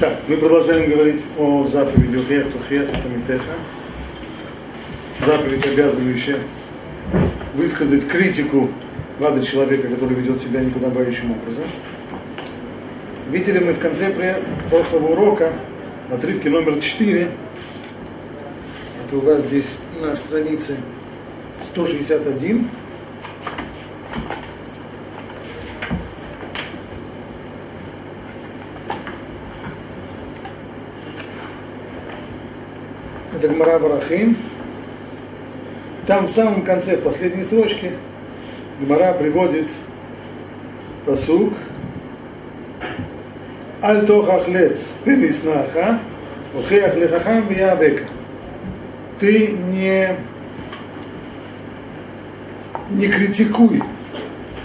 Так, мы продолжаем говорить о заповеди Ухех Тухех Тамитеха. Заповедь, обязывающая высказать критику адрес человека, который ведет себя неподобающим образом. Видели мы в конце прошлого урока, в отрывке номер 4, это у вас здесь на странице 161, это Гмара Барахим. Там в самом конце, в последней строчке, Гмара приводит посук Аль тохах лец пемиснаха, ухеях лехахам века. Ты не, не критикуй,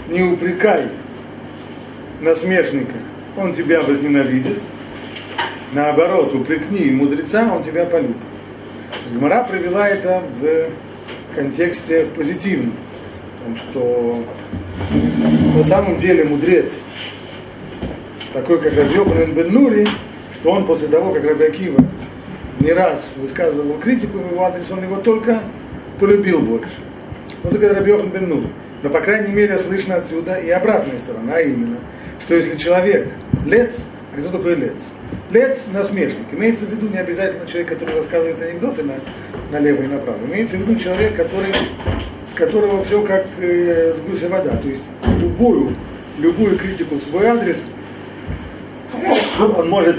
не упрекай насмешника, он тебя возненавидит. Наоборот, упрекни мудреца, он тебя полюбит. Гмара привела это в контексте в позитивном. Потому что на самом деле мудрец, такой как Рабьоханин бен Нури, что он после того, как Раби Акива не раз высказывал критику в его адрес, он его только полюбил больше. Вот это Рабьохан бен Нури. Но, по крайней мере, слышно отсюда и обратная сторона, а именно, что если человек лец, а кто такой лец? Лец – насмешник. Имеется в виду не обязательно человек, который рассказывает анекдоты на, налево и направо. Имеется в виду человек, который, с которого все как э, с гуся вода. То есть любую, любую критику в свой адрес он может,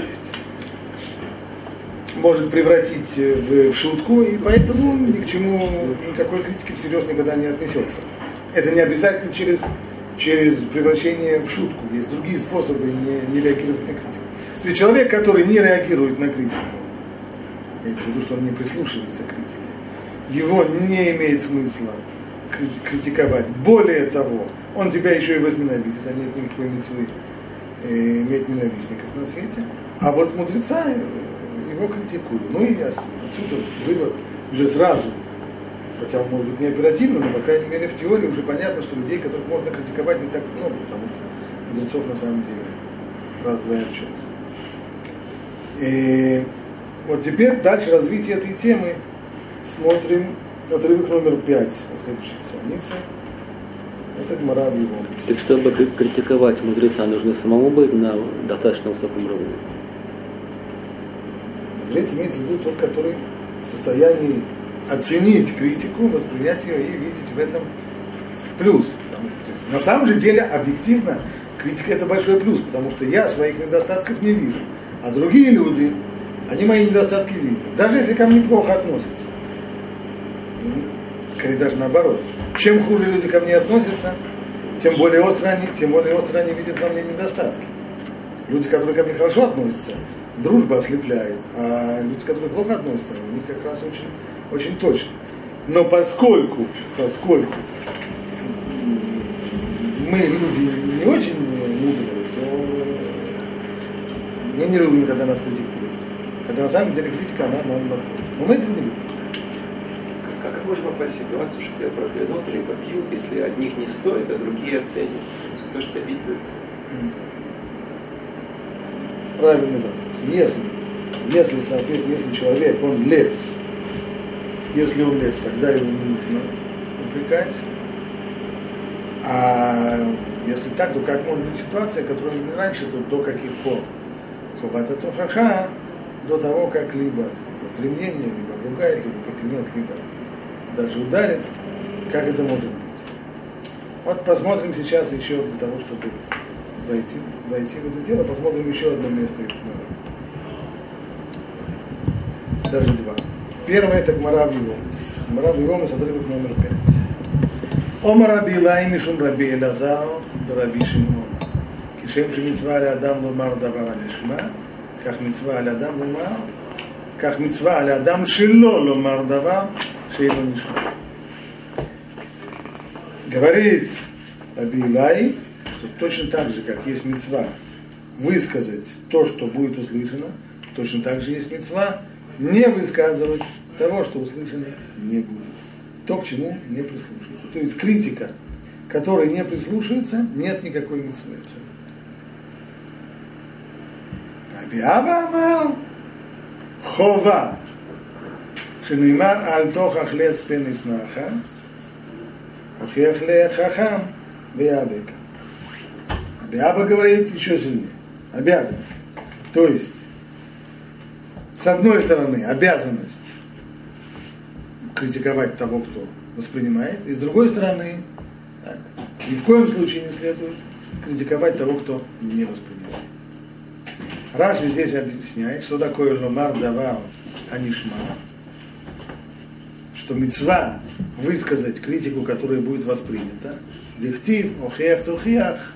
может превратить в, в шутку, и поэтому ни к чему, никакой критики всерьез никогда не отнесется. Это не обязательно через, через превращение в шутку. Есть другие способы не, не реагировать на критику. То есть человек, который не реагирует на критику, имеется в виду, что он не прислушивается к критике, его не имеет смысла критиковать. Более того, он тебя еще и возненавидит, а нет никакой мецвы э, иметь ненавистников на свете. А вот мудреца э, его критикую. Ну и отсюда вывод уже сразу, хотя он может быть не оперативно, но, по крайней мере, в теории уже понятно, что людей, которых можно критиковать, не так много, потому что мудрецов на самом деле раз-два и час. И вот теперь дальше развитие этой темы смотрим отрывок номер пять на следующей странице. Это Гмара в его Так чтобы критиковать мудреца, нужно самому быть на достаточно высоком уровне. Мудрец имеется в виду тот, который в состоянии оценить критику, воспринять ее и видеть в этом плюс. На самом же деле, объективно, критика это большой плюс, потому что я своих недостатков не вижу. А другие люди, они мои недостатки видят. Даже если ко мне плохо относятся. Скорее даже наоборот. Чем хуже люди ко мне относятся, тем более остро они, тем более остро они видят во мне недостатки. Люди, которые ко мне хорошо относятся, дружба ослепляет, а люди, которые плохо относятся, у них как раз очень, очень точно. Но поскольку, поскольку мы люди не очень мудрые, мы не любим, когда нас критикуют. Хотя на самом деле критика, она нам на Но мы этого не любим. Как можно попасть в ситуацию, что тебя проклянут или побьют, если одних не стоит, а другие оценят? То, что бить будет. Правильный вопрос. Если, если, соответственно, если человек, он лец, если он лец, тогда его не нужно упрекать. А если так, то как может быть ситуация, которая были раньше, то до каких пор? Ховата Тухаха до того, как либо отремнение, либо ругает, либо проклянет, либо даже ударит, как это может быть. Вот посмотрим сейчас еще для того, чтобы войти, войти в это дело, посмотрим еще одно место из Даже два. Первое это Гмара Вивомис. Гмара Вивомис, отрывок номер пять. Омар Раби Илай Мишум Раби Элазар Раби Шимон. כשם שמצווה לאדם לומר דבר הנשמע, כך מצווה על אדם לומר, כך מצווה על האדם שלא לומר דבר שאינו נשמע. Говорит Раби Илай, что точно так же, как есть мецва высказать то, что будет услышано, точно так же есть мецва не высказывать того, что услышано не будет. То, к чему не прислушивается. То есть критика, которая не прислушивается, нет никакой митцвы Раби Амар Хова Шенеймар Альтох Ахлец Пениснаха Охех Хахам Беабека Раби говорит еще сильнее. Обязан. То есть с одной стороны, обязанность критиковать того, кто воспринимает, и с другой стороны, так, ни в коем случае не следует критиковать того, кто не воспринимает. Раши здесь объясняет, что такое ломар давар анишма, что мецва высказать критику, которая будет воспринята, дихтив, охех, тухиях,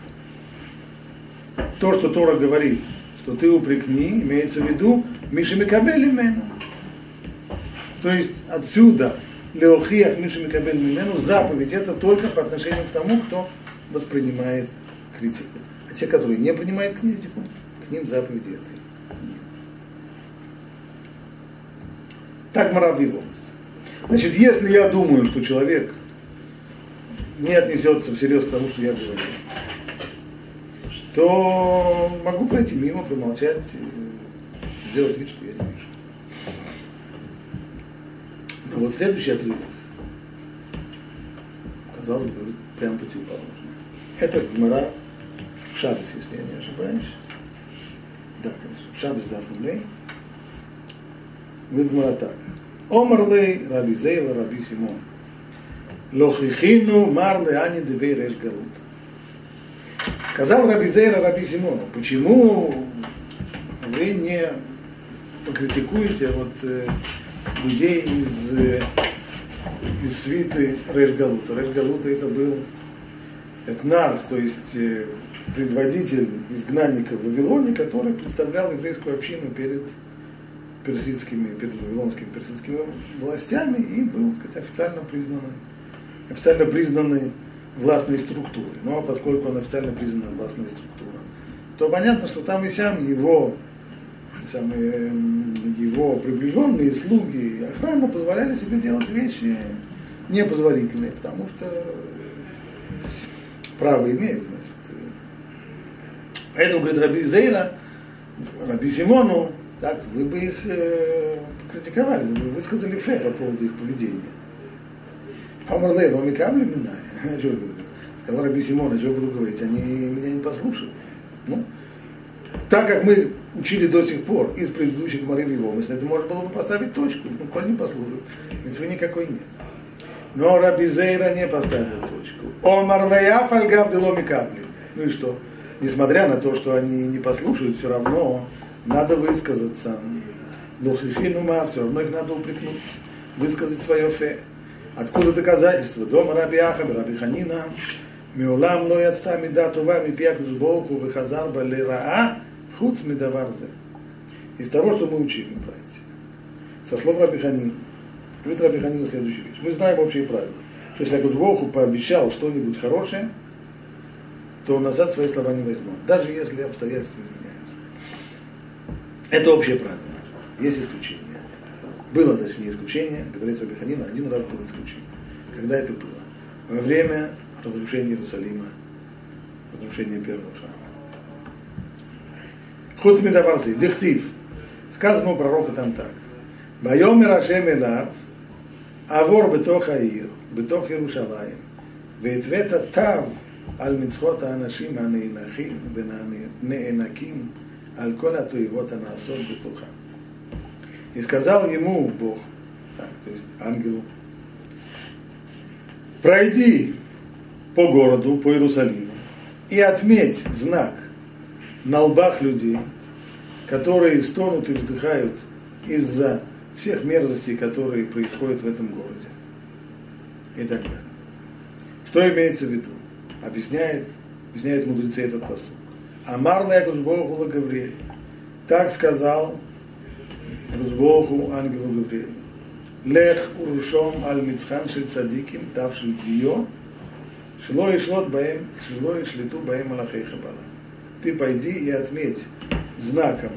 то, что Тора говорит, что ты упрекни, имеется в виду Миша Микабель имену. То есть отсюда Леохиях Миша Микабель имену заповедь это только по отношению к тому, кто воспринимает критику. А те, которые не принимают критику, к ним заповеди этой нет. Так Маравиволос. Значит, если я думаю, что человек не отнесется всерьез к тому, что я говорю, то могу пройти мимо, промолчать, сделать вид, что я не вижу. Но вот следующий отрывок, казалось бы, говорит прямо противоположно. Это Гмара в Шабас, если я не ошибаюсь. Да, конечно, в Шабас Дафумлей. Говорит Гмара так. Омарлей Раби Зейла Раби Симон. Лохихину марле ани девей реш галута. Сказал Раби Зейра Раби Симону, почему вы не покритикуете вот, э, людей из, э, из свиты Решгалута. Решгалута это был этнарх, то есть э, предводитель изгнанника в Вавилоне, который представлял еврейскую общину перед персидскими, перед вавилонскими персидскими властями и был, так сказать, официально признанный, официально признанный властной структуры. Ну а поскольку он официально признана властной структура, то понятно, что там и сам его, самые, его приближенные слуги охрана позволяли себе делать вещи непозволительные, потому что право имеют. Значит. Поэтому, говорит Раби Зейра, Раби Симону, так, вы бы их э, критиковали, вы бы высказали фе по поводу их поведения. Хамарлей, но Микамли Минай. Сказал Раби Симон, а что я буду говорить? Они меня не послушают. Ну, так как мы учили до сих пор из предыдущих Мары Вивомыс, это можно было бы поставить точку. Ну, коль не послушают, митцвы никакой нет. Но Раби Зейра не поставил точку. Омар лая фальгав деломи капли. Ну и что? Несмотря на то, что они не послушают, все равно надо высказаться. Лохихинума, все равно их надо упрекнуть. Высказать свое фе. Откуда доказательства? Дома Раби Ахаба, Раби Ханина, Миулам ло яцта мида това ми пьякус Богу выхазар балираа хуц медаварзе. Из того, что мы учили, братья. Со слов Раби Ханина. Говорит Раби Ханина следующую вещь. Мы знаем общие правила. Что если Акуш Богу пообещал что-нибудь хорошее, то назад свои слова не возьмет. Даже если обстоятельства изменяются. Это общее правило. Есть исключение. Было, точнее, исключение, говорит Раби Ханина, один раз было исключение. Когда это было? Во время разрушения Иерусалима, разрушения первого храма. Худ Медаварзи, Дихтив. Сказано у пророка там так. Байомер Ашем Элав, Авор בתוך העיר, בתוך ירושלים, והתווית תו על מצוות האנשים הנאנחים ונאנקים על כל התועבות הנעשות בתוכם. И сказал ему Бог, так, то есть ангелу, пройди по городу, по Иерусалиму и отметь знак на лбах людей, которые стонут и вдыхают из-за всех мерзостей, которые происходят в этом городе. И так далее. Что имеется в виду? Объясняет, объясняет мудрецы этот посуд. Амар Лекуш Богу Гавриэль. Так сказал Рузбогу ангелу Гавриэлю. Лех урушом аль мицхан шель цадиким, тав шель дио, шело и шлот баем, шело и шлету баем алахей хабала. Ты пойди и отметь знаком,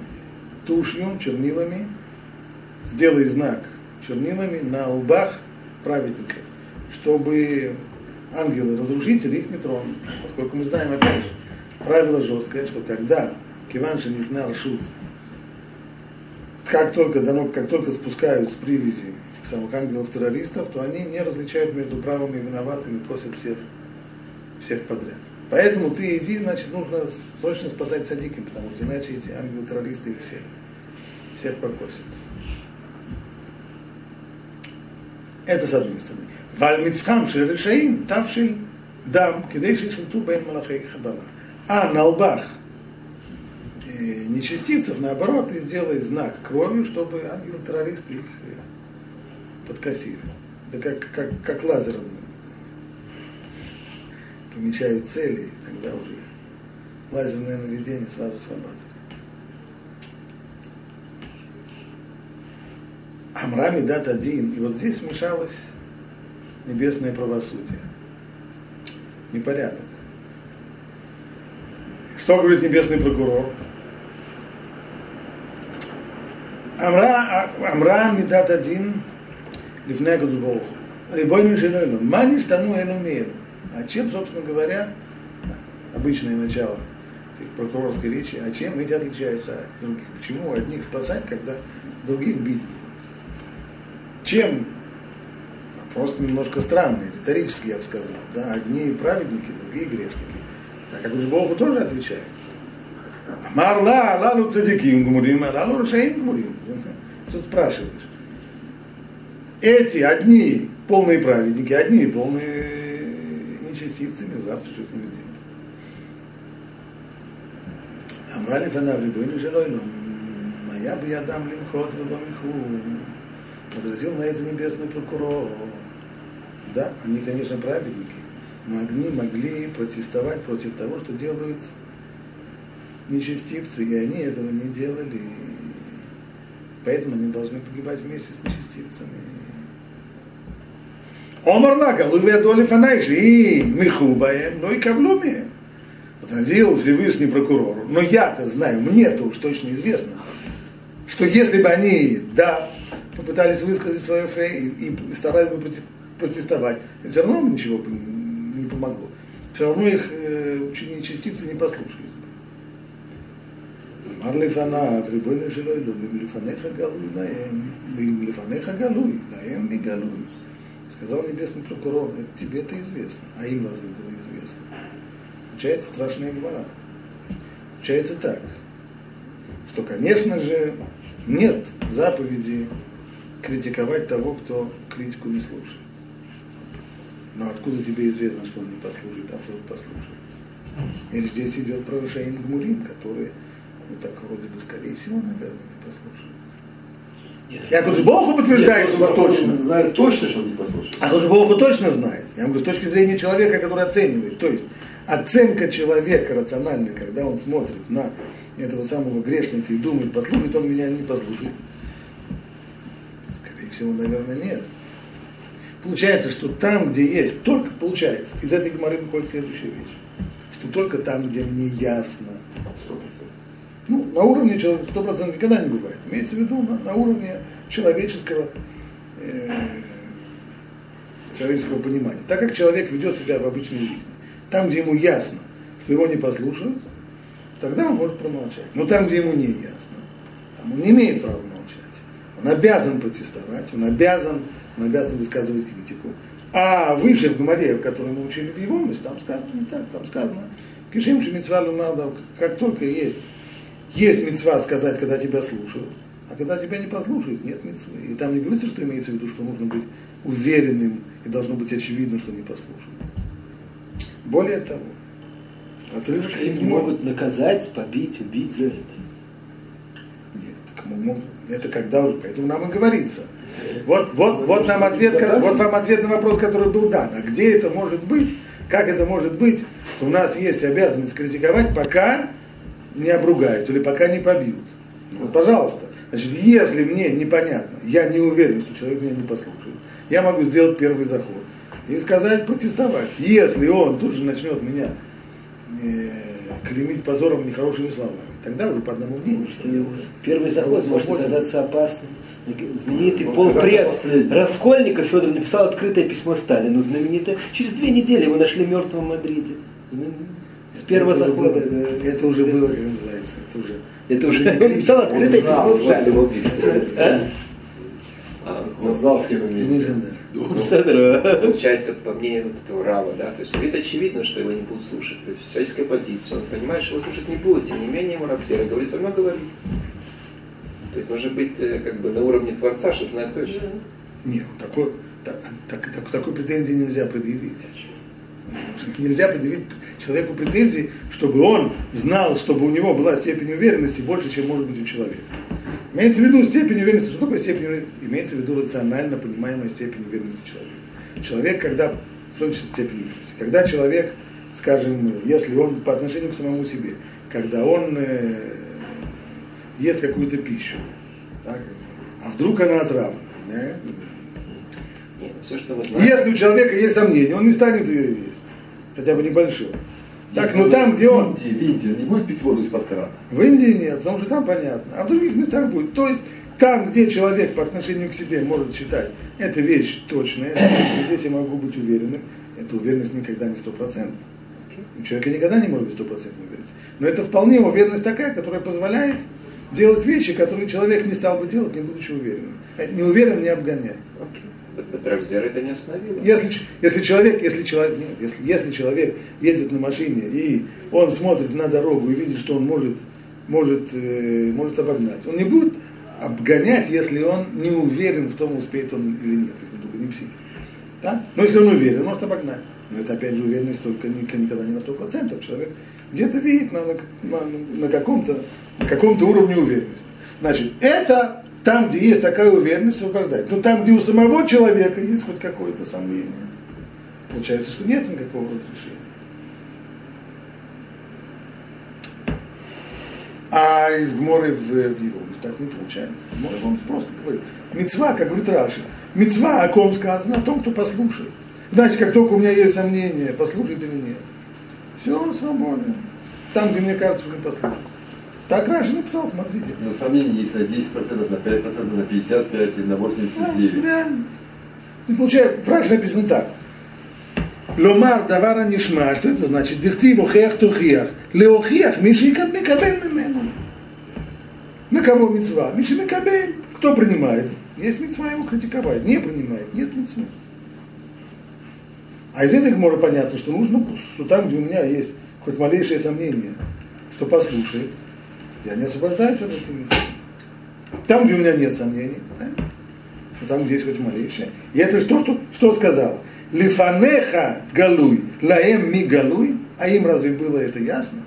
тушью, чернилами, сделай знак чернилами на лбах праведников, чтобы ангелы-разрушители их не тронули. Поскольку мы знаем, опять же, правило жесткое, что когда Киван Шанитна Рашут как только, дано, как только спускают с привязи самых ангелов-террористов, то они не различают между правыми и виноватыми, просят всех, всех подряд. Поэтому ты иди, значит, нужно срочно спасать садиким, потому что иначе эти ангелы-террористы их всех, всех покосят. Это с одной стороны. Вальмицхам шель тавшиль дам, кидей шишлиту бен малахей хабала. А на лбах нечестивцев, наоборот, и сделай знак кровью, чтобы ангелы-террористы их э, подкосили. Это как, как, как лазером помечают цели, и тогда уже лазерное наведение сразу срабатывает. Амрами дат один, и вот здесь смешалось небесное правосудие. Непорядок. Что говорит небесный прокурор? Амра, Амра Мидат один, Лифней Гудсбох. Рибойный женой, мани стану элу мелу. А чем, собственно говоря, обычное начало прокурорской речи, а чем эти отличаются от других? Почему одних спасать, когда других бить? Чем? Просто немножко странный, риторический, я бы сказал. Да? Одни праведники, другие грешники. Так как уж Богу тоже отвечает. Амар ла, лалу цадиким гмурим, лалу рашаим гмурим. Что спрашиваешь? Эти одни полные праведники, одни полные нечестивцы, завтра что с ними делать? Амрали фанавли бойни но моя бы я дам лимхот веломиху. Возразил на это небесный прокурор. Да, они, конечно, праведники, но они могли протестовать против того, что делают нечестивцы, и они этого не делали. Поэтому они должны погибать вместе с нечестивцами. Омар лагалу ведоли фанайши и михубаем, но и каблуми. Возразил Всевышний прокурору. Но я-то знаю, мне-то уж точно известно, что если бы они, да, попытались высказать свое фе и, и старались бы протестовать. Все равно ничего бы не, помогло. Все равно их э, частицы не послушались бы. אמר לפניו, ריבונו של עולם, אם לפניך גלוי להם, אם לפניך גלוי, להם מגלוי. Сказал небесный прокурор, это тебе это известно, а им разве было известно? Получается страшная гвара. Получается так, что, конечно же, нет заповеди критиковать того, кто критику не слушает. Но откуда тебе известно, что он не послушает, а вдруг послушает? Или здесь идет про Шаим Гмурим, которые, ну так вроде бы, скорее всего, наверное, не послушают. Я говорю, Богу подтверждает, что точно. Знает точно, что он не послушает. А тоже Богу точно знает. Я говорю, с точки зрения человека, который оценивает. То есть оценка человека рациональная, когда он смотрит на этого самого грешника и думает, послушает он меня или не послушает, всего, наверное, нет. Получается, что там, где есть, только получается, из этой гморы выходит следующая вещь, что только там, где мне ясно, 100%. Ну, на уровне человека 100% никогда не бывает. Имеется в виду на, на уровне человеческого, э, человеческого понимания. Так как человек ведет себя в обычной жизни. Там, где ему ясно, что его не послушают, тогда он может промолчать. Но там, где ему не ясно, там он не имеет права он обязан протестовать, он обязан, он обязан высказывать критику. А выше в Гумаре, который мы учили в его месте, там сказано не так, там сказано, Кишим мецва лумада, как только есть, есть мецва сказать, когда тебя слушают, а когда тебя не послушают, нет мецвы. И там не говорится, что имеется в виду, что нужно быть уверенным и должно быть очевидно, что не послушают. Более того, отрывок седьмой... могут наказать, побить, убить за это. Нет, так могут это когда уже, поэтому нам и говорится. Вот, вот, вот нам ответ, вот вам ответ на вопрос, который был дан. А где это может быть? Как это может быть, что у нас есть обязанность критиковать, пока не обругают или пока не побьют? Вот, пожалуйста. Значит, если мне непонятно, я не уверен, что человек меня не послушает, я могу сделать первый заход и сказать, протестовать. Если он тут же начнет меня э, клеймить позором нехорошими словами, Тогда уже по одному мнению, что я уже... Первый заход может оказаться опасным. Знаменитый полпред Раскольников Федор написал открытое письмо Сталину, знаменитое. Через две недели его нашли мертвым в Мадриде. С первого это захода. Уже было, это уже было, как называется. Это уже... Это уже он написал открытое письмо Сталину. Он знал, с кем Ну, имеет. да. Садорова. Получается, по мнению вот этого Рава, да, то есть говорит очевидно, что его не будут слушать. То есть человеческая позиция, он понимает, что его слушать не будут, тем не менее ему Рабзера говорит, все равно говорит. То есть нужно быть э, как бы на уровне Творца, чтобы знать точно. Нет, такой, так, так- так- такой претензии нельзя предъявить. Нельзя предъявить человеку претензии, чтобы он знал, чтобы у него была степень уверенности больше, чем может быть у человека. Имеется в виду степень уверенности. Что такое степень уверенности? Имеется в виду рационально понимаемая степень уверенности человека. Человек, когда... Что значит степень уверенности? Когда человек, скажем, если он по отношению к самому себе, когда он э, ест какую-то пищу, так, а вдруг она отравлена, да? Нет, все, что знаем. Если у человека есть сомнения, он не станет ее есть, хотя бы небольшое. Так, ну там, где он, В Индии, в Индии он не будет пить воду из-под крана. в Индии нет, потому что там понятно, а в других местах будет. То есть там, где человек по отношению к себе может считать, эта вещь точная, здесь я могу быть уверенным, эта уверенность никогда не стопроцентна. У человека никогда не может быть стопроцентной уверенности. Но это вполне уверенность такая, которая позволяет делать вещи, которые человек не стал бы делать, не будучи уверенным. Э, Не уверен, не обгоняй. Окей. Рабзера это не остановило. Если, если человек, если человек, нет, если, если человек едет на машине и он смотрит на дорогу и видит, что он может, может, э, может обогнать, он не будет обгонять, если он не уверен в том, успеет он или нет, если он только не псих. Да? Но если он уверен, может обогнать. Но это опять же уверенность только ни- никогда не на 100%. Человек где-то видит на, на, на- каком-то, на каком-то уровне уверенности. Значит, это там, где есть такая уверенность, освобождает. Но там, где у самого человека есть хоть какое-то сомнение, получается, что нет никакого разрешения. А из Гморы в, в его так не получается. Гмора он просто говорит. Мецва, как говорит Раши, мецва, о ком сказано, о том, кто послушает. Значит, как только у меня есть сомнения, послушает или нет. Все, свободно. Там, где мне кажется, что не послушает. Так Раши написал, смотрите. Но сомнений есть на 10%, на 5%, на 55% и на Да, 89%. реально. И получается, фраза написана так. Ломар давара нишма, что это значит? Дихтив охех тухиях. Леохиях, мишика микабель мимену. На кого мецва? Миши микабель. Кто принимает? Есть мецва его критиковать. Не принимает, нет мецвы. А из этих можно понятно, что нужно, что там, где у меня есть хоть малейшее сомнение, что послушает, я не освобождаюсь от этой мецвы. Там, где у меня нет сомнений, да? но там, где есть хоть малейшее. И это что, что, что сказал? Лифанеха галуй, лаэм ми галуй, а им разве было это ясно?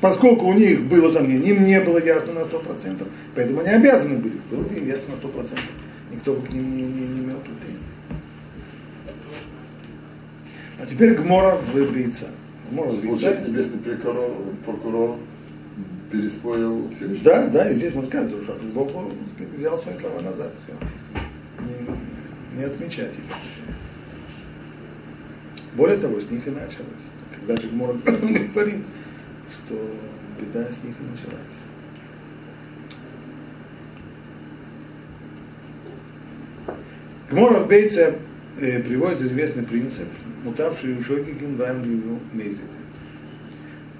Поскольку у них было сомнение, им не было ясно на 100%, поэтому они обязаны были, было бы им ясно на 100%. Никто бы к ним не, не, не имел претензий. А теперь Гмора в Бейца. Получается, небесный прокурор, прокурор переспорил Всевышний. Да, да, и здесь можно сказать, что Бог взял свои слова назад. Все. Не, не отмечать их. Более того, с них и началось. Когда же говорит, что беда с них и началась. Гмора в Бейце э, приводит известный принцип, мутавший у Шойгигин Вангию Мейзиде.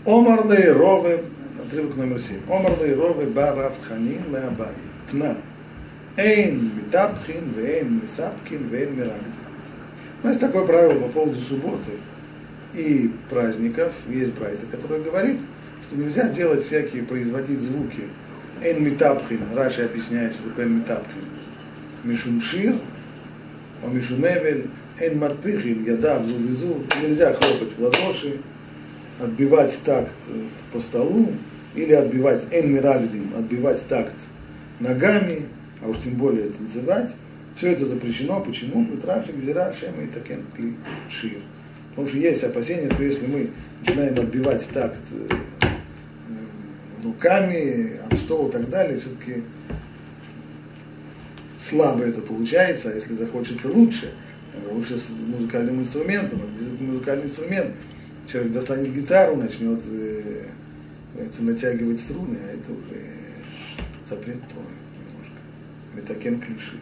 Омар Рове, отрывок номер 7. Омар Рове Барав Ханин Леабай. Тнан. Эйн Митапхин, Вейн Мисапкин, Вейн Мирагди. У нас такое правило по поводу субботы и праздников. Есть брайта, который говорит, что нельзя делать всякие, производить звуки. Эйн Митапхин, Раши объясняет, что такое Митапхин. Мишумшир, о Мишумевель, Эйн Матпихин, Ядав, Зувизу. Нельзя хлопать в ладоши, отбивать такт э, по столу, или отбивать Эн Мирагдим, отбивать такт ногами, а уж тем более танцевать. Все это запрещено. Почему? Бетрашик, Зира, Шема и Такен Кли Шир. Потому что есть опасение, что если мы начинаем отбивать такт э, э, руками, об стол и так далее, все-таки слабо это получается, а если захочется лучше, э, лучше с музыкальным инструментом, а музыкальный инструмент, человек достанет гитару, начнет это, натягивать струны, а это уже запрет Торы немножко. Метакен клиши.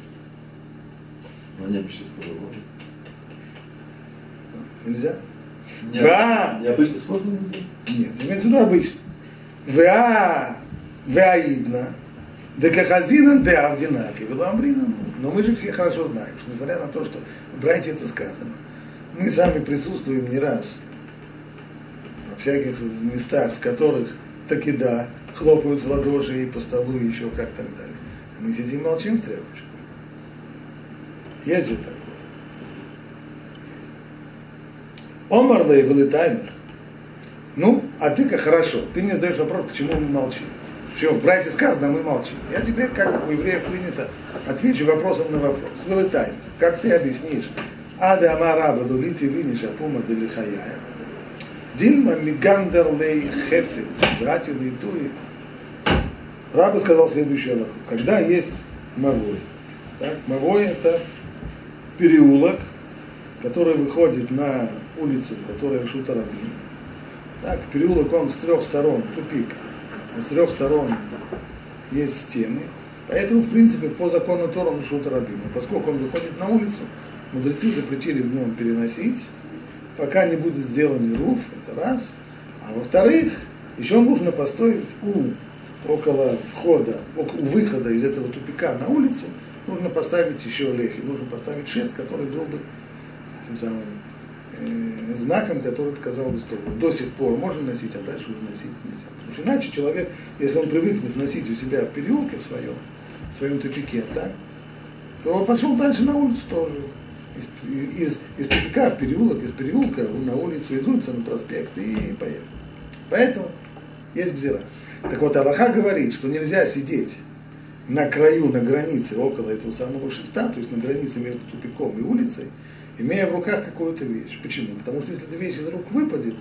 Не обычный способ. Нельзя? Не- Да. Необычный способ нельзя? Нет, имеется в виду обычно. Веа, веаидна, декахазина де авдинаки, веламрина. Но мы же все хорошо знаем, что несмотря на то, что в Брайте это сказано, мы сами присутствуем не раз во всяких местах, в которых таки да, хлопают в ладоши и по столу и еще как так далее. Мы сидим молчим в тряпочку. Есть же такое. Омарлей вылетаймых. Ну, а ты как хорошо. Ты мне задаешь вопрос, почему мы молчим. Все, в братья сказано, а мы молчим. Я тебе, как у евреев принято, отвечу вопросом на вопрос. Вылетай. Как ты объяснишь? Ада амараба дулити виниша пума делихаяя. Дильма мигандер лей хефец. Брати лейтуи. Раба сказал следующее Аллаху. Когда есть мавой. Так, мавой это переулок, который выходит на улицу, которая Шута Рабин. Так, переулок он с трех сторон, тупик. С трех сторон есть стены. Поэтому, в принципе, по закону он Рабин. Но поскольку он выходит на улицу, мудрецы запретили в нем переносить, пока не будет сделан руф, это раз. А во-вторых, еще нужно поставить у около входа, у выхода из этого тупика на улицу, нужно поставить еще лехи, нужно поставить шест, который был бы тем самым э, знаком, который показал бы, что до сих пор можно носить, а дальше уже носить нельзя. Потому что иначе человек, если он привыкнет носить у себя в переулке в своем, в своем тупике, так, то пошел дальше на улицу тоже. Из, из, из тупика в переулок, из переулка на улицу, из улицы на проспект и поехал. Поэтому есть гзира. Так вот, Аллаха говорит, что нельзя сидеть на краю, на границе, около этого самого шеста, то есть на границе между тупиком и улицей, имея в руках какую-то вещь. Почему? Потому что если эта вещь из рук выпадет,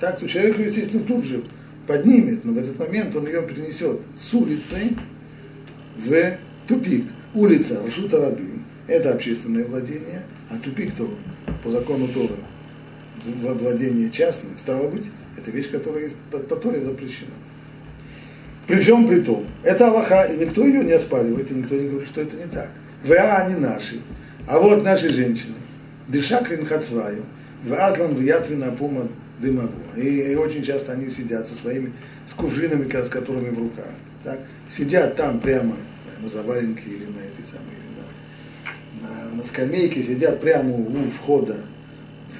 так, то человек естественно, тут же поднимет, но в этот момент он ее перенесет с улицы в тупик. Улица Рашута Рабим – это общественное владение, а тупик-то по закону Торы владение частное, стало быть, это вещь, которая по, по Торе запрещена. При всем при том, это Аллаха, и никто ее не оспаривает, и никто не говорит, что это не так. ВА они наши, а вот наши женщины. Дышакрин хацваю, в Азлан в Ятвина Пума дымову. И, и очень часто они сидят со своими, с кувшинами, с которыми в руках. Так? Сидят там прямо на заваленке или на этой самой, на, скамейке, сидят прямо у входа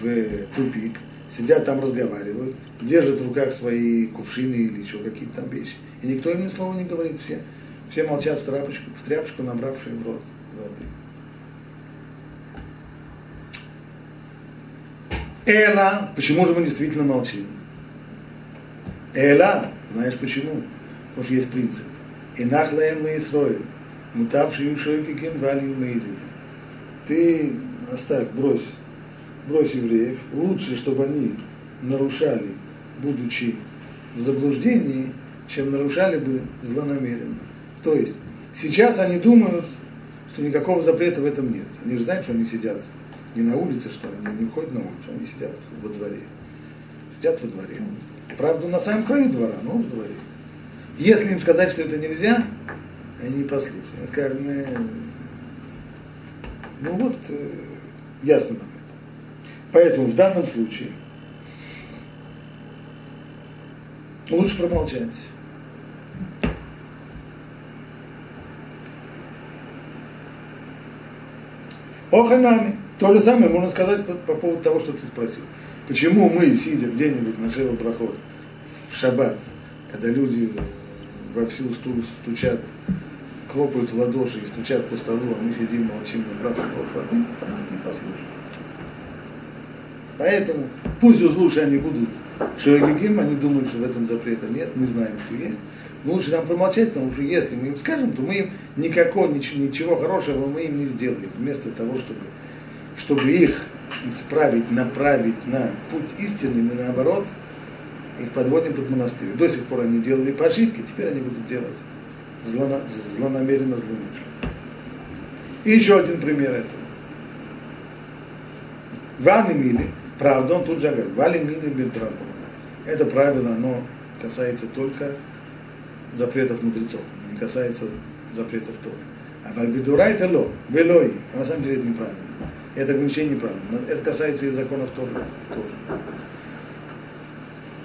в тупик, сидят там, разговаривают, держат в руках свои кувшины или еще какие-то там вещи. И никто им ни слова не говорит, все, все молчат в тряпочку, в тряпочку, набравшие в рот воды. Эла, почему же мы действительно молчим? Эла, знаешь почему? Потому что есть принцип. Инах лаем на Исроиль, мутавший ушойки кен валью мейзит. Ты оставь, брось, брось евреев. Лучше, чтобы они нарушали, будучи в заблуждении, чем нарушали бы злонамеренно. То есть, сейчас они думают, что никакого запрета в этом нет. Они же знают, что они сидят не на улице, что они не ходят на улицу, они сидят во дворе. Сидят во дворе. Правда, на самом краю двора, но в дворе. Если им сказать, что это нельзя, они не послушают. Они скажут, ну вот, э, ясно нам это. Поэтому в данном случае лучше промолчать. Оханами. То же самое можно сказать по, по поводу того, что ты спросил. Почему мы, сидя где-нибудь на Шева проход в шаббат, когда люди вовсю стучат, хлопают в ладоши и стучат по столу, а мы сидим, молчим, набравши рот воды, потому что не послушаем. Поэтому пусть услышат они будут шоегигим, они думают, что в этом запрета нет, мы знаем, что есть. Но лучше нам промолчать, потому что если мы им скажем, то мы им никакого, ничего, ничего хорошего мы им не сделаем. Вместо того, чтобы, чтобы их исправить, направить на путь истины, мы наоборот их подводим под монастырь. До сих пор они делали по ошибке, теперь они будут делать злона, злонамеренно, злоумышленно. И еще один пример этого. Ван Мили, правда, он тут же говорит, Вали Мили Бельтрапова. Это правило, оно касается только запретов мудрецов, не касается запретов Торы. А Вальбидура это ло, белой, а на самом деле это неправильно. Это ограничение неправильно. Это касается и законов Торы тоже.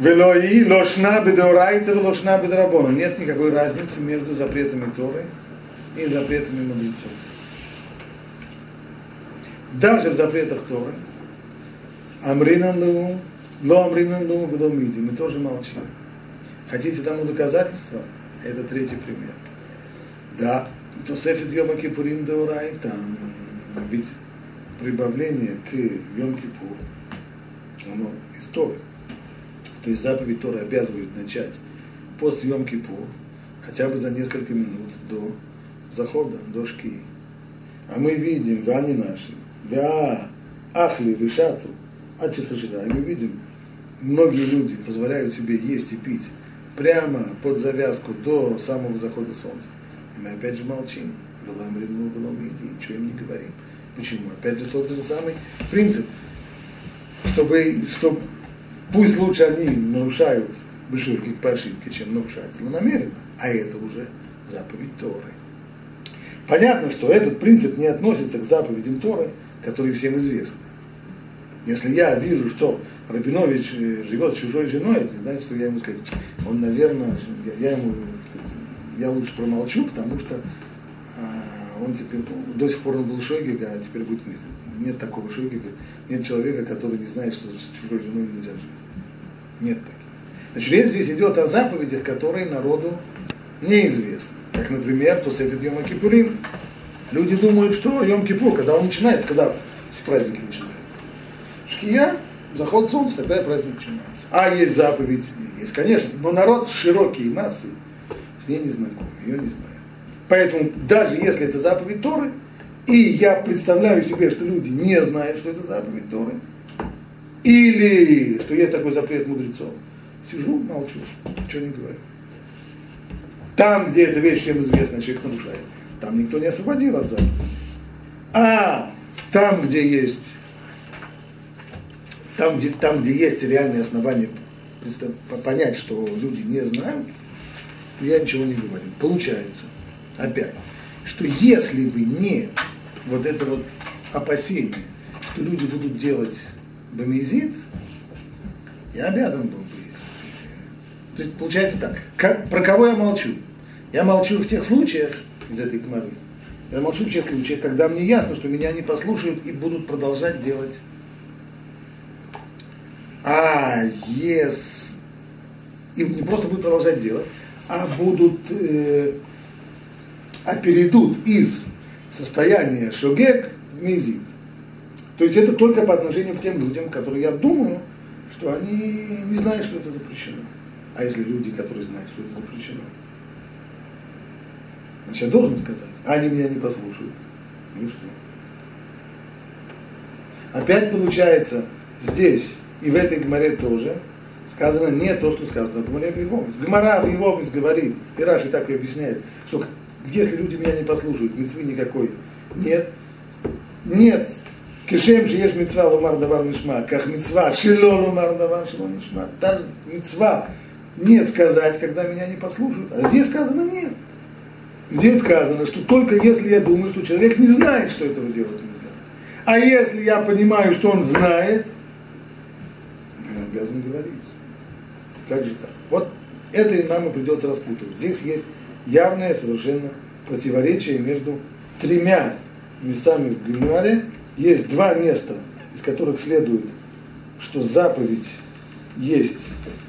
Велои, лошна бедорайтер, лошна бедрабона. Нет никакой разницы между запретами Торы и запретами мудрецов. Даже в запретах Торы, Амринану, ло амринану, было видим, мы тоже молчим. Хотите тому доказательства? Это третий пример. Да, то Сефит Йома Деурай, там, ведь прибавление к Йом Кипур, оно из Торы. То есть заповедь Торы обязывает начать пост Йом Кипур хотя бы за несколько минут до захода, до шки. А мы видим, вани наши, да, ахли, вишату, ачехашира, и мы видим, многие люди позволяют себе есть и пить прямо под завязку до самого захода солнца. И мы опять же молчим. Велам рину, велам иди, ничего им не говорим. Почему? Опять же тот же самый принцип. Чтобы, чтобы пусть лучше они нарушают бешурки по ошибке, чем нарушают злонамеренно. А это уже заповедь Торы. Понятно, что этот принцип не относится к заповедям Торы, которые всем известны. Если я вижу, что Рабинович э, живет чужой женой, это не значит, что я ему сказать, он, наверное, я, я ему, сказать, я лучше промолчу, потому что а, он теперь, до сих пор он был шойгиг, а теперь будет мизер. Нет такого шойгига, нет человека, который не знает, что с чужой женой нельзя жить. Нет таких. Значит, речь здесь идет о заповедях, которые народу неизвестны. Как, например, Тосефит Йома Кипурим. Люди думают, что Йом Кипур, когда он начинается, когда все праздники начинаются. Шкия, заход солнца, тогда и праздник начинается. А есть заповедь, есть, конечно, но народ широкие массы с ней не знаком, ее не знают. Поэтому даже если это заповедь Торы, и я представляю себе, что люди не знают, что это заповедь Торы, или что есть такой запрет мудрецов, сижу, молчу, ничего не говорю. Там, где эта вещь всем известна, человек нарушает, там никто не освободил от заповеди. А там, где есть там, где, там, где есть реальные основания понять, что люди не знают, я ничего не говорю. Получается, опять, что если бы не вот это вот опасение, что люди будут делать бомезит, я обязан был бы. То есть получается так, как, про кого я молчу? Я молчу в тех случаях, из этой гморы, я молчу в тех случаях, когда мне ясно, что меня не послушают и будут продолжать делать а yes, и не просто будут продолжать делать, а будут, э, а перейдут из состояния шогек в мизит. То есть это только по отношению к тем людям, которые я думаю, что они не знают, что это запрещено. А если люди, которые знают, что это запрещено, значит, я должен сказать, а они меня не послушают. Ну что? Опять получается, здесь и в этой гморе тоже сказано не то, что сказано в гморе в Евомис. Гмора в Евомис говорит, и Раши так и объясняет, что если люди меня не послушают, мецвы никакой нет. Нет. Же есть мецва ломар давар нишма, как мецва шило ломар давар шило нишма. Даже мецва не сказать, когда меня не послушают. А здесь сказано нет. Здесь сказано, что только если я думаю, что человек не знает, что этого делать нельзя. А если я понимаю, что он знает, обязан говорить. Как же так? Вот это нам и придется распутывать. Здесь есть явное совершенно противоречие между тремя местами в Гимаре. Есть два места, из которых следует, что заповедь есть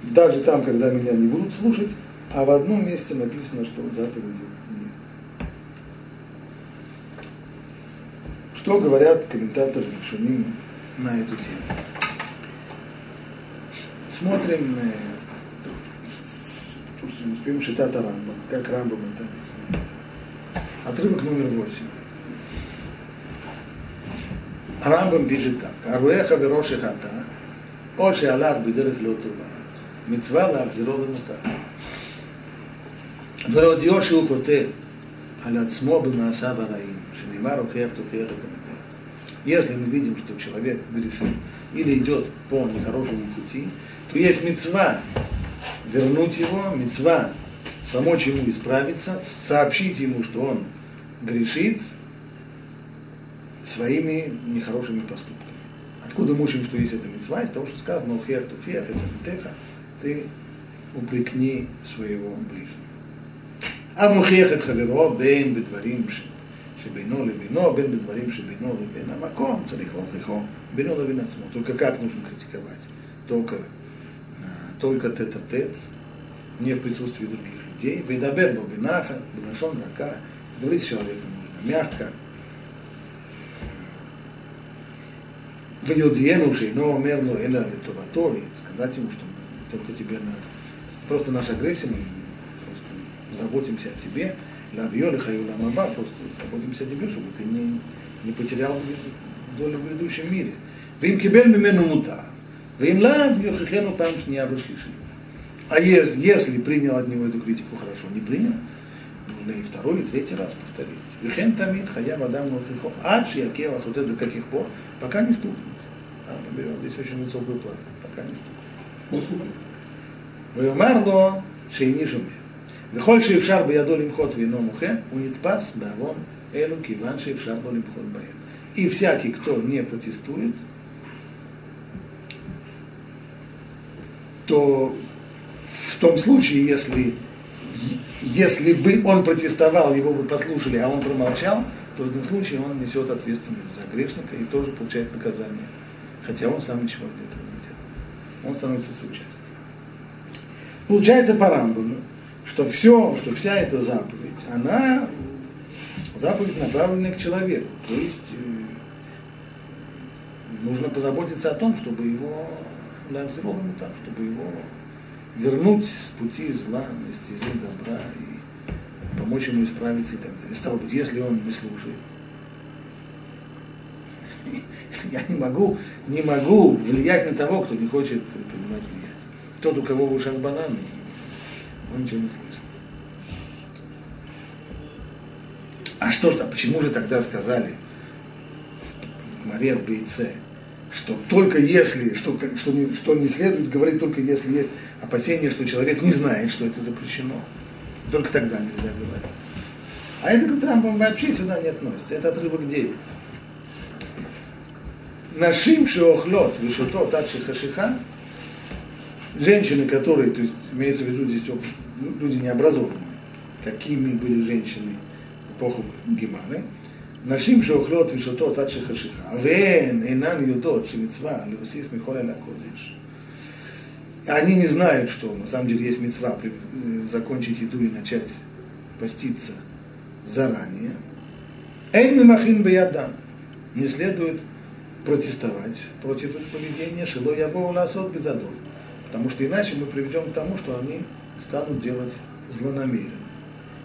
даже там, когда меня не будут слушать, а в одном месте написано, что заповеди нет. Что говорят комментаторы Шуним на эту тему? смотрим, э, слушайте, мы успеем читать Рамбам, как Рамбам это объясняет. Отрывок номер восемь. Рамбам пишет так. Аруэха вероши хата, או שהלך בדרך לא טובה, מצווה להחזירו במותר. ולהודיעו שהוא חוטא על עצמו במעשיו הרעים, שנאמר הוכיח תוכיח את המתר. Если мы видим, что человек грешит или идет по нехорошему пути, то есть мецва вернуть его, мецва помочь ему исправиться, сообщить ему, что он грешит своими нехорошими поступками. Откуда мы учим, что есть эта мецва? Из того, что сказано, хер ту хер, это митеха, ты упрекни своего ближнего. А мухех это хаверо, бен бедварим шебино лебино, бен бедварим шебино лебино, маком, царих лохихо, бино лебин отцмо. Только как нужно критиковать? Только, а, только тет-а-тет, не в присутствии других людей. Вейдабер бобинаха, белашон рака, говорить с человеком нужно мягко, Вайодиену шейно мерно эля литовато, и сказать ему, что только тебе на... Просто наша агрессия, мы просто заботимся о тебе, лавьё хаю ламаба, просто заботимся о тебе, чтобы ты не, не потерял долю в грядущем мире. Вим кибель мимену мута, вим лав йохихену пам шния вышлишит. А ес- если принял от него эту критику хорошо, не принял, нужно и второй, и третий раз повторить. Вихен тамид хая вадам нохихо, ад шиякева хотет до каких пор, пока не стукнет А, поберем, здесь очень высокую плату, пока не стукнет. Он стукнет. ויאמר לו שאיני שומע. וכל שאפשר בידו למחות ואינו מוחה, הוא נתפס בעוון אלו כיוון שאפשר לו למחות בהם. И всякий, кто не протестует, то в том случае, если, если бы он протестовал, его бы послушали, а он промолчал, то в этом случае он несет ответственность за грешника и тоже получает наказание. Хотя он сам ничего для этого не делал. Он становится соучастником. Получается по Рамбану, что все, что вся эта заповедь, она заповедь направленная к человеку. То есть э, нужно позаботиться о том, чтобы его так, чтобы его вернуть с пути зла, на стезю добра и помочь ему исправиться и так далее. Стало быть, если он не слушает, я не могу, не могу влиять на того, кто не хочет принимать влияние. Тот, у кого в ушах бананы, он ничего не слышит. А что ж, а почему же тогда сказали в Маре в Бейце, что только если, что, что, не, что не следует говорить только если есть опасение, что человек не знает, что это запрещено. Только тогда нельзя говорить. А это, говорит Рамбам, вообще сюда не относится. Это отрывок 9. Нашим шеохлот вишуто так шихашиха, женщины, которые, то есть имеется в виду здесь оп- ну, люди необразованные, какими были женщины в эпоху Гемары, נשים שאוכלות ושותות עד שחשיכה, והן אינן יודעות שמצווה להוסיף מכל אל הקודש. Они не знают, что на самом деле есть мецва при- э, закончить еду и начать поститься заранее. Эйн мимахин беядам. Не следует протестовать против их поведения, шило яво ласот безадол. Потому что иначе мы приведем к тому, что они станут делать злонамеренно.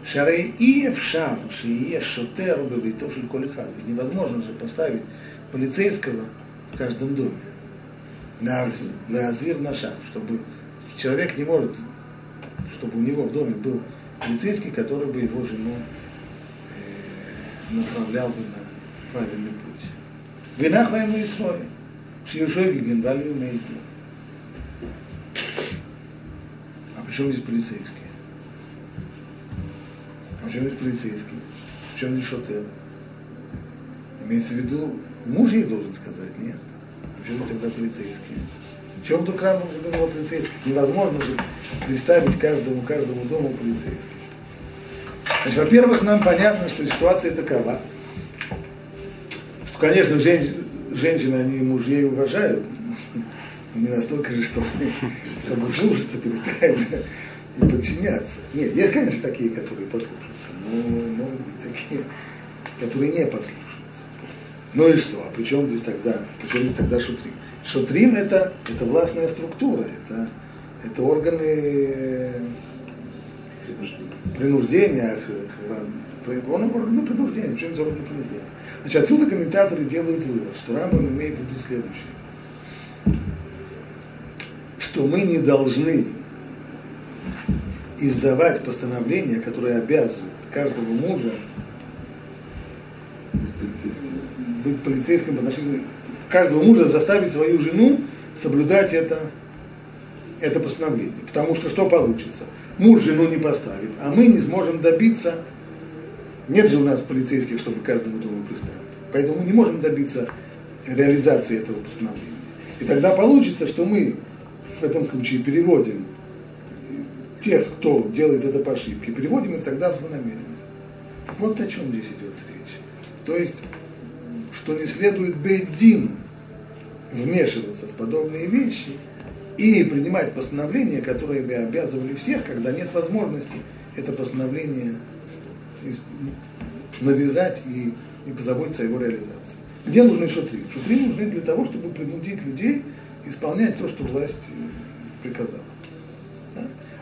Шарей и в шар, шие шотер шель колихад. Ведь невозможно же поставить полицейского в каждом доме. Леазир на шаг, чтобы человек не может, чтобы у него в доме был полицейский, который бы его жену э, направлял бы на правильный путь. Винах ему и свой. Шиюшоги генвали умеет. А при чем здесь полицейские? А при чем здесь полицейские? В чем здесь шотер? Имеется в виду, муж ей должен сказать, нет? Почему тогда полицейские? Чего вдруг Рамбам заговорил о полицейских? Невозможно же представить каждому, каждому дому полицейских. Значит, во-первых, нам понятно, что ситуация такова, конечно, женщ- женщины, они мужей уважают, но не настолько же, чтобы, чтобы слушаться, перестать и подчиняться. Нет, есть, конечно, такие, которые послушаются, но могут быть такие, которые не послушаются. Ну и что? А при чем здесь тогда, при чем здесь тогда шутрим? Шутрим это, это властная структура, это, это органы э, принуждения, х- х- он органы принуждения, причем здесь органы принуждения. Значит, отсюда комментаторы делают вывод, что Рамбам имеет в виду следующее, что мы не должны издавать постановления, которые обязывают каждого мужа быть полицейским по отношению каждого мужа заставить свою жену соблюдать это, это постановление. Потому что что получится? Муж жену не поставит, а мы не сможем добиться, нет же у нас полицейских, чтобы каждому дому приставить. Поэтому мы не можем добиться реализации этого постановления. И тогда получится, что мы в этом случае переводим тех, кто делает это по ошибке, переводим их тогда в. Вот о чем здесь идет речь. То есть, что не следует Бейдину вмешиваться в подобные вещи и принимать постановления, которые бы обязывали всех, когда нет возможности это постановление навязать и, и позаботиться о его реализации. Где нужны шутри? Шутри нужны для того, чтобы принудить людей исполнять то, что власть э, приказала.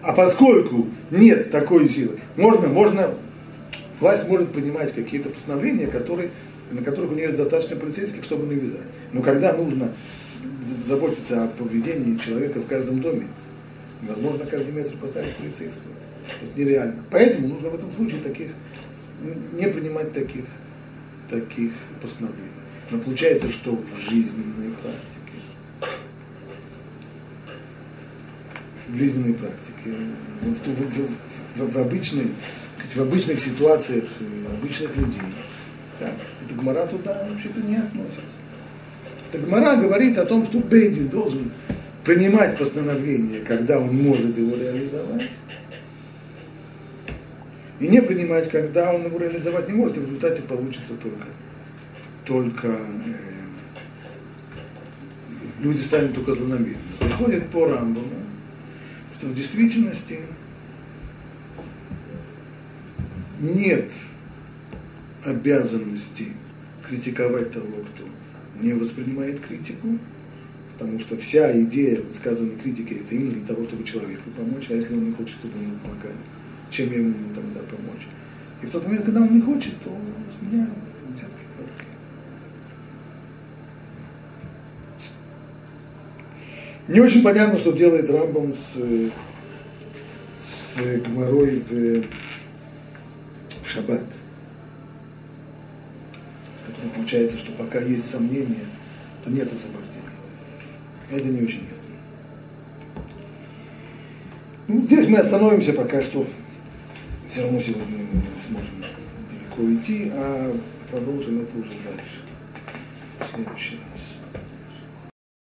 А поскольку нет такой силы, можно, можно, власть может принимать какие-то постановления, которые, на которых у нее есть достаточно полицейских, чтобы навязать. Но когда нужно заботиться о поведении человека в каждом доме, невозможно каждый метр поставить полицейского. Это нереально. Поэтому нужно в этом случае таких, не принимать таких, таких постановлений. Но получается, что в жизненной практике, в жизненной практике, в, в, в, в, обычной, в обычных ситуациях обычных людей, так, это гмара туда вообще-то не относится. Это гмара говорит о том, что Бейдин должен принимать постановление, когда он может его реализовать, и не принимать, когда он его реализовать не может, и в результате получится только только э, люди станут только злонамеренными. Выходит по Рамбаму, что в действительности нет обязанности критиковать того, кто не воспринимает критику, потому что вся идея высказывания критики это именно для того, чтобы человеку помочь, а если он не хочет, чтобы ему помогали, чем я ему тогда помочь? И в тот момент, когда он не хочет, то с меня Не очень понятно, что делает Рамбам с, с Гмарой в, в Шаббат. С которым получается, что пока есть сомнения, то нет освобождения. Это не очень ясно. Ну, здесь мы остановимся пока что. Все равно сегодня мы не сможем далеко идти, а продолжим это уже дальше. В следующий раз.